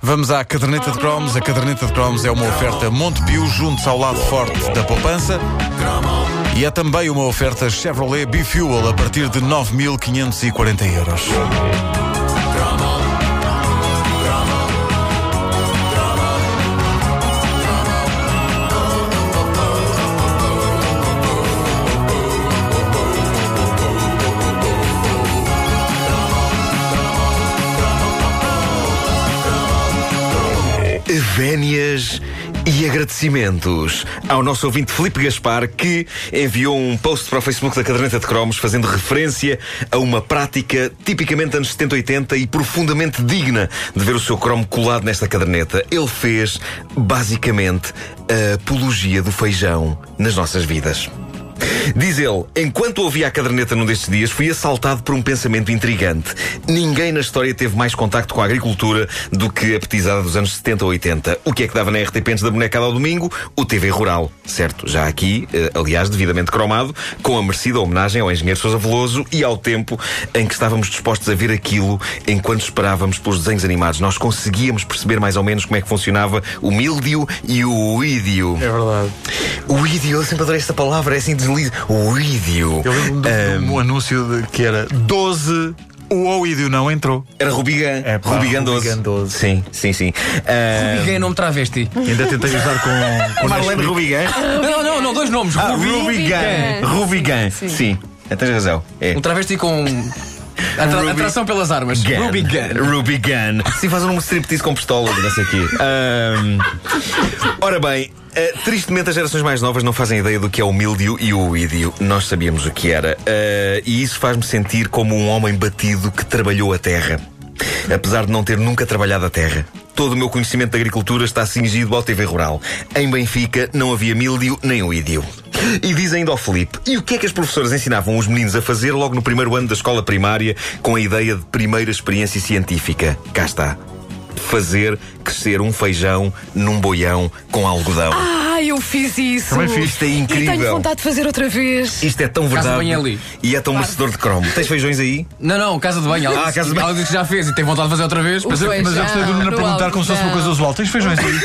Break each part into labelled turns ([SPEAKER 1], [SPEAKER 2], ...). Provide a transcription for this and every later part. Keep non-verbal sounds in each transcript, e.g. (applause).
[SPEAKER 1] Vamos à caderneta de cromos. A caderneta de cromos é uma oferta Montepio, junto ao lado forte da poupança. E é também uma oferta Chevrolet B-Fuel a partir de 9.540 euros.
[SPEAKER 2] Vénias e agradecimentos ao nosso ouvinte Felipe Gaspar que enviou um post para o Facebook da Caderneta de Cromos fazendo referência a uma prática tipicamente anos 70 80 e profundamente digna de ver o seu cromo colado nesta caderneta. Ele fez basicamente a apologia do feijão nas nossas vidas. Diz ele: Enquanto ouvia a caderneta num destes dias, fui assaltado por um pensamento intrigante. Ninguém na história teve mais contacto com a agricultura do que a petizada dos anos 70 ou 80. O que é que dava na RTP antes da bonecada ao domingo? O TV Rural. Certo, já aqui, eh, aliás, devidamente cromado, com a merecida homenagem ao engenheiro Sousa Veloso e ao tempo em que estávamos dispostos a ver aquilo enquanto esperávamos pelos desenhos animados. Nós conseguíamos perceber mais ou menos como é que funcionava o mildio e o ídio.
[SPEAKER 1] É verdade.
[SPEAKER 2] O ídio, eu sempre adorei esta palavra, é assim deslize. O ídio.
[SPEAKER 1] Eu lembro-me de, de um anúncio de, que era 12. O Oídio não entrou.
[SPEAKER 2] Era Rubigan.
[SPEAKER 1] É pá,
[SPEAKER 2] Rubigan 12.
[SPEAKER 1] Rubigan 12.
[SPEAKER 2] Sim, sim, sim. Ah,
[SPEAKER 3] Ninguém é nome travesti.
[SPEAKER 1] Ainda tentei usar com. com
[SPEAKER 2] Marlene Rubigan.
[SPEAKER 3] Não, não, não, dois nomes.
[SPEAKER 2] Ah,
[SPEAKER 3] Rubi-
[SPEAKER 2] Rubigan. Rubigan.
[SPEAKER 4] Sim.
[SPEAKER 2] Sim. É, Tens razão. É.
[SPEAKER 3] Um travesti com atra-
[SPEAKER 2] Rubi-
[SPEAKER 3] atração pelas armas.
[SPEAKER 2] Gun.
[SPEAKER 3] Ruby Gun.
[SPEAKER 2] Ruby Gun. Sim, faz um striptease com pistola, não sei o quê. Ahm, ora bem, eh, tristemente as gerações mais novas não fazem ideia do que é o mildio e o ídio. Nós sabíamos o que era. Eh, e isso faz-me sentir como um homem batido que trabalhou a terra. Apesar de não ter nunca trabalhado a terra. Todo o meu conhecimento de agricultura está cingido ao TV Rural. Em Benfica não havia mildio nem o ídio. E diz ainda ao Felipe: e o que é que as professoras ensinavam os meninos a fazer logo no primeiro ano da escola primária com a ideia de primeira experiência científica? Cá está. Fazer crescer um feijão num boião com algodão.
[SPEAKER 4] Ah, eu fiz isso.
[SPEAKER 1] Também fiz.
[SPEAKER 2] Isto é
[SPEAKER 4] E
[SPEAKER 2] incrível.
[SPEAKER 4] tenho vontade de fazer outra vez.
[SPEAKER 2] Isto é tão
[SPEAKER 3] Casa de
[SPEAKER 2] verdade.
[SPEAKER 3] banho é ali.
[SPEAKER 2] E é tão merecedor de cromo. Tens feijões aí?
[SPEAKER 3] Não, não, casa de banho. Ela,
[SPEAKER 2] Ah, casa de banho.
[SPEAKER 3] ela disse que já fez e tem vontade de fazer outra vez.
[SPEAKER 1] Mas eu, mas eu gostei do Nuno
[SPEAKER 4] no
[SPEAKER 1] perguntar como se fosse uma coisa usual. Tens feijões aí?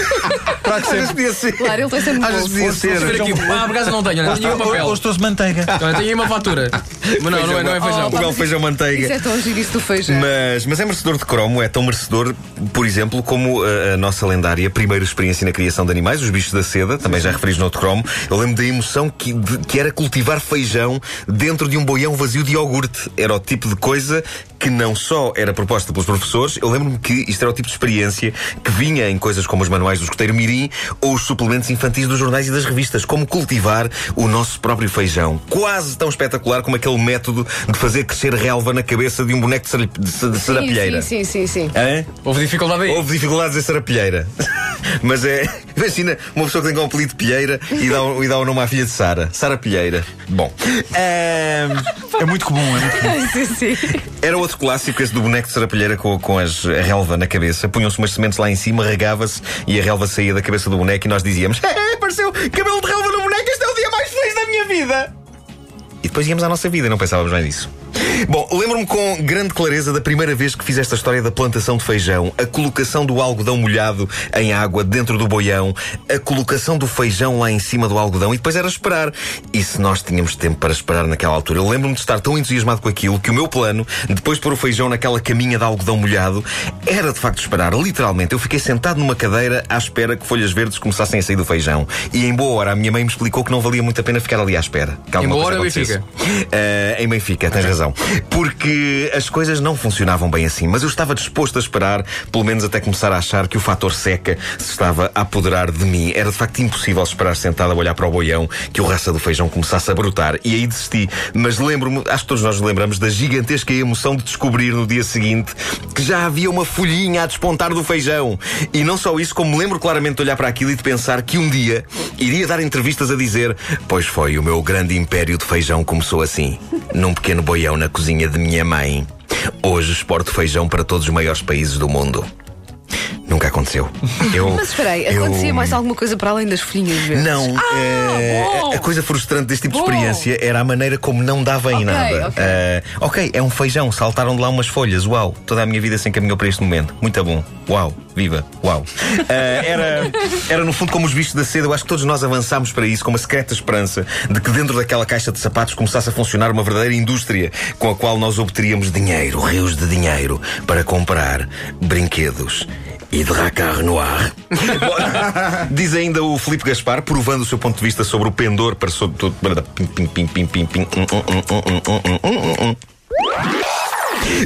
[SPEAKER 1] Claro que sempre.
[SPEAKER 2] podia ser.
[SPEAKER 4] Claro, ele tem sempre
[SPEAKER 2] Às vezes podia ser.
[SPEAKER 3] aqui. Ah, por acaso não tenho. Olha, tenho um papel.
[SPEAKER 1] Hoje trouxe manteiga.
[SPEAKER 3] Olha, tenho aí uma fatura. Mas não, não é, não é feijão.
[SPEAKER 2] O belo feijão manteiga.
[SPEAKER 4] Isso é tão giro, isso do feijão.
[SPEAKER 2] Mas, mas é merecedor de cromo, é tão merecedor, por exemplo, como a, a nossa lendária primeira experiência na criação de animais, os bichos da seda, também já referis no outro cromo. Eu lembro da emoção que, de- que era cultivar feijão dentro de um boião vazio de iogurte. Era o tipo de coisa que não só era proposta pelos professores, eu lembro-me que isto era o tipo de experiência que vinha em coisas como os manuais do escoteiro Mirim ou os suplementos infantis dos jornais e das revistas. Como cultivar o nosso próprio feijão. Quase tão espetacular como aquele método de fazer crescer relva na cabeça de um boneco de, sarapilheira.
[SPEAKER 4] Sim, sim, sim, sim.
[SPEAKER 2] Hã?
[SPEAKER 3] Houve dificuldade aí.
[SPEAKER 2] Houve dificuldades em Sarapilheira. (laughs) Mas é. Imagina uma pessoa que tem apelido de Pilheira e dá, o- e dá o nome à filha de Sara. Sara Pilheira. Bom. ahm, (laughs)
[SPEAKER 1] É muito comum, é muito comum.
[SPEAKER 4] sim, sim.
[SPEAKER 2] era outro clássico esse do boneco de Sarapilheira com, com as, a relva na cabeça. Punham-se umas sementes lá em cima, regava-se e a relva saía da cabeça do boneco e nós dizíamos: "É, Apareceu cabelo de relva no boneco, este é o dia mais feliz da minha vida! E depois íamos à nossa vida e não pensávamos mais nisso. Bom, lembro-me com grande clareza da primeira vez que fiz esta história da plantação de feijão, a colocação do algodão molhado em água dentro do boião, a colocação do feijão lá em cima do algodão e depois era esperar. E se nós tínhamos tempo para esperar naquela altura? Eu lembro-me de estar tão entusiasmado com aquilo que o meu plano, depois de pôr o feijão naquela caminha de algodão molhado, era de facto esperar. Literalmente, eu fiquei sentado numa cadeira à espera que folhas verdes começassem a sair do feijão. E em boa hora a minha mãe me explicou que não valia muito a pena ficar ali à espera.
[SPEAKER 3] Em boa hora. Benfica?
[SPEAKER 2] Eh, em Benfica, tens razão. Porque as coisas não funcionavam bem assim, mas eu estava disposto a esperar, pelo menos até começar a achar que o fator seca se estava a apoderar de mim. Era de facto impossível esperar sentado a olhar para o boião que o raça do feijão começasse a brotar. E aí desisti. Mas lembro-me, acho que todos nós nos lembramos da gigantesca emoção de descobrir no dia seguinte que já havia uma folhinha a despontar do feijão. E não só isso, como me lembro claramente de olhar para aquilo e de pensar que um dia iria dar entrevistas a dizer: Pois foi, o meu grande império de feijão começou assim, num pequeno boião na cozinha de minha mãe. Hoje exporto feijão para todos os maiores países do mundo. Nunca aconteceu. (laughs) Eu,
[SPEAKER 4] Mas espera aí,
[SPEAKER 2] eu-
[SPEAKER 4] acontecia mais alguma coisa para além das folhinhas verdes?
[SPEAKER 2] Não, eh,
[SPEAKER 4] bom.
[SPEAKER 2] a coisa frustrante deste tipo de
[SPEAKER 4] Bom.
[SPEAKER 2] experiência era a maneira como não dava em
[SPEAKER 4] Ok,
[SPEAKER 2] nada.
[SPEAKER 4] ok.
[SPEAKER 2] Eh, ok, é um feijão, saltaram de lá umas folhas, uau, toda a minha vida se encaminhou para este momento. Muito bom, uau, viva, uau. Eh, era, era no fundo como os bichos da seda, eu acho que todos nós avançámos para isso com uma secreta esperança de que dentro daquela caixa de sapatos começasse a funcionar uma verdadeira indústria com a qual nós obteríamos dinheiro, rios de dinheiro, para comprar brinquedos e Dracar Noir. (laughs) Diz ainda o Felipe Gaspar, provando o seu ponto de vista sobre o pendor para sobre tudo.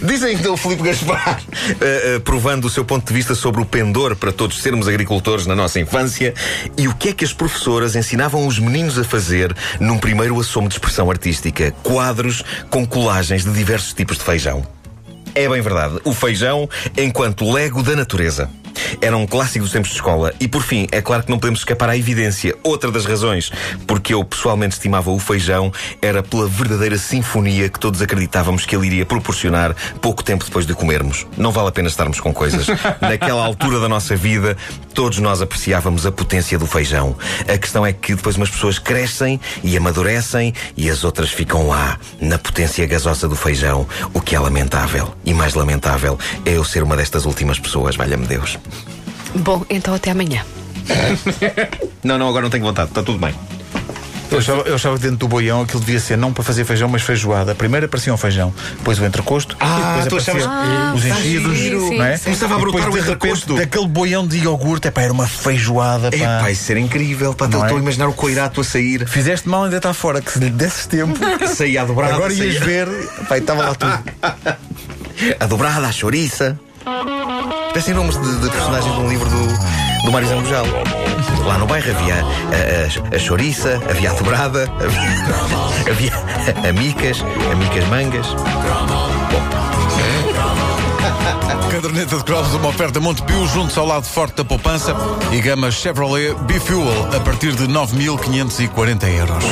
[SPEAKER 2] Diz ainda então o Filipe Gaspar, uh, (laughs) uh, provando o seu ponto de vista sobre o pendor para todos sermos agricultores na nossa infância, e o que é que as professoras ensinavam os meninos a fazer num primeiro assomo de expressão artística? Quadros com colagens de diversos tipos de feijão. É bem verdade. O feijão enquanto lego da natureza. Era um clássico dos tempos de escola. E por fim, é claro que não podemos escapar à evidência. Outra das razões porque eu pessoalmente estimava o feijão era pela verdadeira sinfonia que todos acreditávamos que ele iria proporcionar pouco tempo depois de comermos. Não vale a pena estarmos com coisas. (laughs) Naquela altura da nossa vida, todos nós apreciávamos a potência do feijão. A questão é que depois umas pessoas crescem e amadurecem e as outras ficam lá, na potência gasosa do feijão, o que é lamentável. E mais lamentável é eu ser uma destas últimas pessoas, valha-me Deus.
[SPEAKER 4] Bom, então até amanhã. (laughs)
[SPEAKER 2] Não, não, agora não tenho vontade, está tudo bem.
[SPEAKER 1] Eu achava, eu achava que dentro do boião aquilo devia ser não para fazer feijão, mas feijoada. Primeiro aparecia um feijão, depois o entrecosto,
[SPEAKER 2] Ah,
[SPEAKER 1] e depois
[SPEAKER 2] tu
[SPEAKER 1] aparecia
[SPEAKER 2] achavas-
[SPEAKER 1] os
[SPEAKER 2] Ah,
[SPEAKER 1] enchidos,
[SPEAKER 4] giro.
[SPEAKER 1] não é?
[SPEAKER 4] Sim, sim.
[SPEAKER 2] Começava a brotar o
[SPEAKER 1] repente,
[SPEAKER 2] entrecosto.
[SPEAKER 1] daquele boião de iogurte, epá, era uma feijoada, pá.
[SPEAKER 2] É, pá, isso era incrível, pá,
[SPEAKER 1] Não
[SPEAKER 2] estou
[SPEAKER 1] é?
[SPEAKER 2] a imaginar o coirato a sair,
[SPEAKER 1] Fizeste mal ainda está fora, que se lhe desses tempo, (laughs)
[SPEAKER 2] saía a dobrada,
[SPEAKER 1] agora ias ver, pá, estava lá tudo. (laughs)
[SPEAKER 2] a dobrada, a chouriça. Parecem nomes de, de personagens de um livro do, do Mário Zambujal. Lá no bairro havia a, a, a chouriça, havia a dobrada, havia, (laughs) havia amicas, amicas mangas. (laughs)
[SPEAKER 1] Caderneta de cromos, uma oferta Montepio, junto ao lado forte da poupança e gama Chevrolet B-Fuel a partir de 9.540 euros.